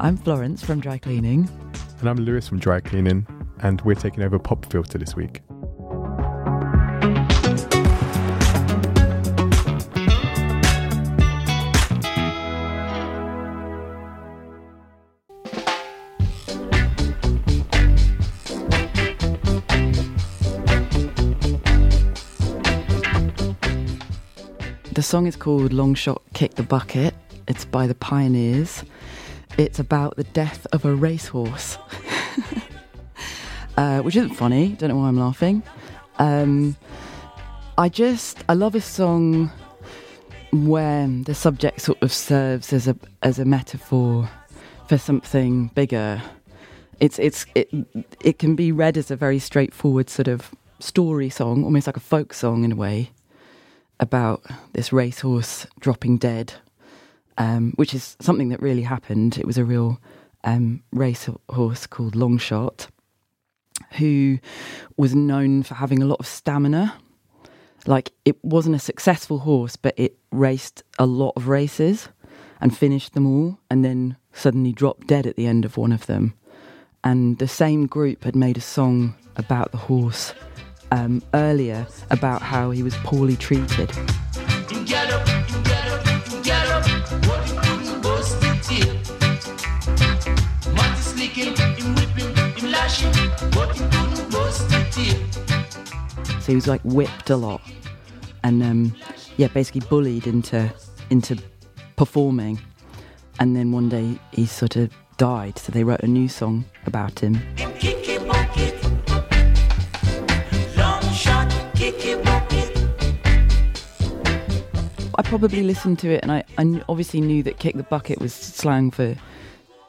I'm Florence from Dry Cleaning. And I'm Lewis from Dry Cleaning, and we're taking over Pop Filter this week. The song is called Long Shot Kick the Bucket. It's by the Pioneers. It's about the death of a racehorse, uh, which isn't funny. Don't know why I'm laughing. Um, I just I love a song where the subject sort of serves as a as a metaphor for something bigger. It's it's it it can be read as a very straightforward sort of story song, almost like a folk song in a way, about this racehorse dropping dead um, which is something that really happened. It was a real um, racehorse called Longshot, who was known for having a lot of stamina. Like it wasn't a successful horse, but it raced a lot of races and finished them all, and then suddenly dropped dead at the end of one of them. And the same group had made a song about the horse um, earlier about how he was poorly treated. So he was like whipped a lot, and um, yeah, basically bullied into into performing. And then one day he sort of died, so they wrote a new song about him. I probably listened to it, and I, I obviously knew that "kick the bucket" was slang for,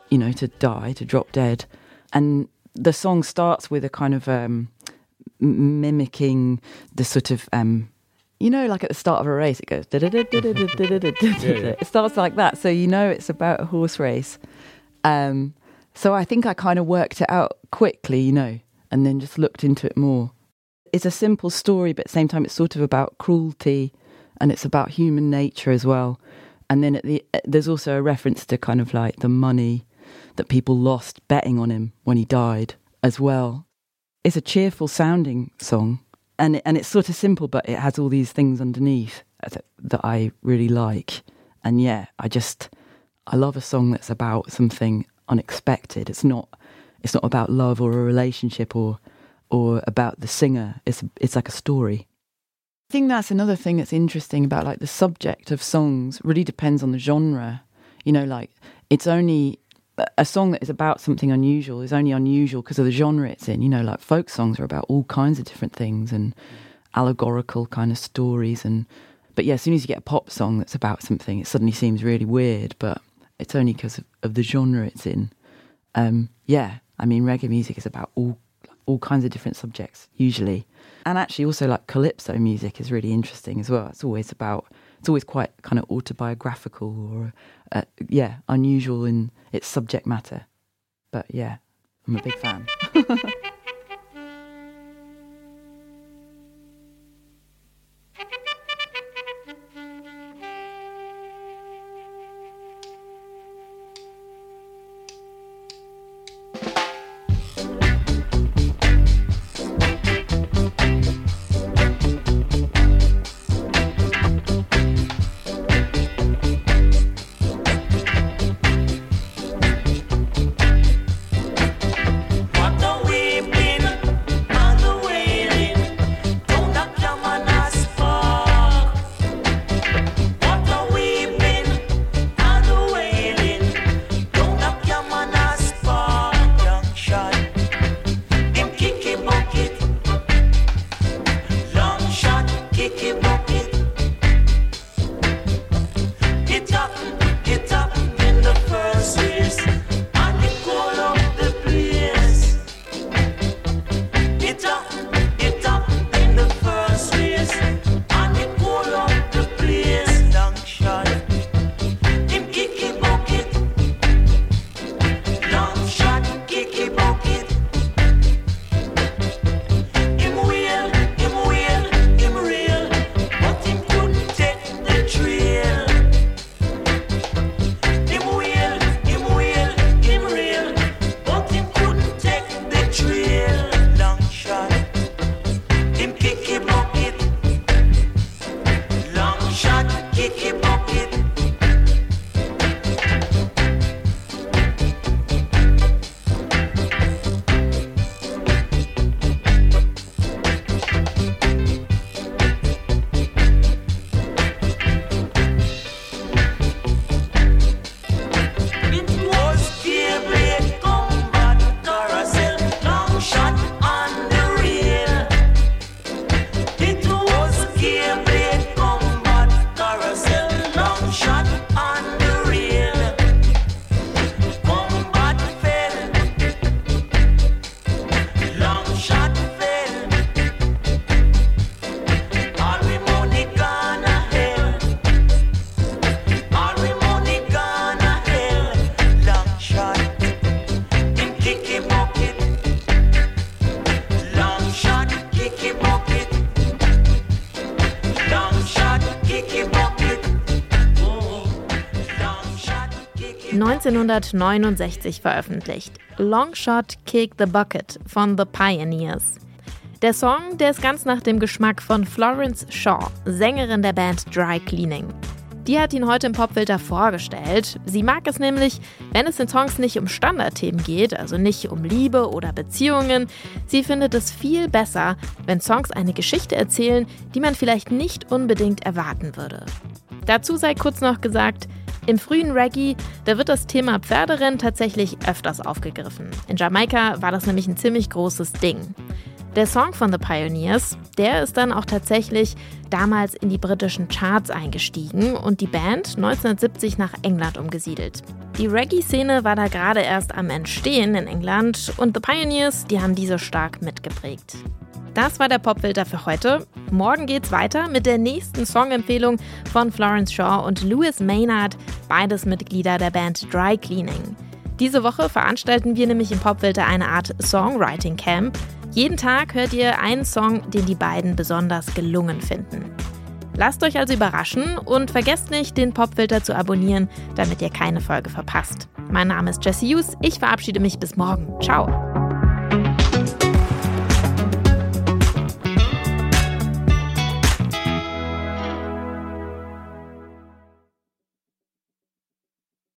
you know, to die, to drop dead, and the song starts with a kind of um, mimicking the sort of um, you know, like at the start of a race, it goes. It starts like that, so you know it's about a horse race. Um, so I think I kind of worked it out quickly, you know, and then just looked into it more. It's a simple story, but at the same time, it's sort of about cruelty, and it's about human nature as well. And then the there's also a reference to kind of like the money that people lost betting on him when he died as well. It's a cheerful sounding song, and and it's sort of simple, but it has all these things underneath that, that I really like. And yeah, I just I love a song that's about something unexpected. It's not it's not about love or a relationship or or about the singer. It's it's like a story. I think that's another thing that's interesting about like the subject of songs really depends on the genre. You know, like it's only a song that is about something unusual is only unusual because of the genre it's in. You know, like folk songs are about all kinds of different things and allegorical kind of stories. And but yeah, as soon as you get a pop song that's about something, it suddenly seems really weird. But it's only because of, of, the genre it's in. Um, yeah, I mean, reggae music is about all all kinds of different subjects usually, and actually also like calypso music is really interesting as well. It's always about it's always quite kind of autobiographical or uh, yeah unusual in its subject matter. But yeah i'm a big fan 1969 veröffentlicht. Longshot Kick the Bucket von The Pioneers. Der Song, der ist ganz nach dem Geschmack von Florence Shaw, Sängerin der Band Dry Cleaning. Die hat ihn heute im Popfilter vorgestellt. Sie mag es nämlich, wenn es in Songs nicht um Standardthemen geht, also nicht um Liebe oder Beziehungen. Sie findet es viel besser, wenn Songs eine Geschichte erzählen, die man vielleicht nicht unbedingt erwarten würde. Dazu sei kurz noch gesagt, im frühen Reggae, da wird das Thema Pferderennen tatsächlich öfters aufgegriffen. In Jamaika war das nämlich ein ziemlich großes Ding. Der Song von The Pioneers, der ist dann auch tatsächlich damals in die britischen Charts eingestiegen und die Band 1970 nach England umgesiedelt. Die Reggae-Szene war da gerade erst am Entstehen in England und The Pioneers, die haben diese stark mitgeprägt. Das war der Popfilter für heute. Morgen geht's weiter mit der nächsten Songempfehlung von Florence Shaw und Louis Maynard, beides Mitglieder der Band Dry Cleaning. Diese Woche veranstalten wir nämlich im Popfilter eine Art Songwriting Camp. Jeden Tag hört ihr einen Song, den die beiden besonders gelungen finden. Lasst euch also überraschen und vergesst nicht, den Popfilter zu abonnieren, damit ihr keine Folge verpasst. Mein Name ist Jesse Hughes, ich verabschiede mich bis morgen. Ciao.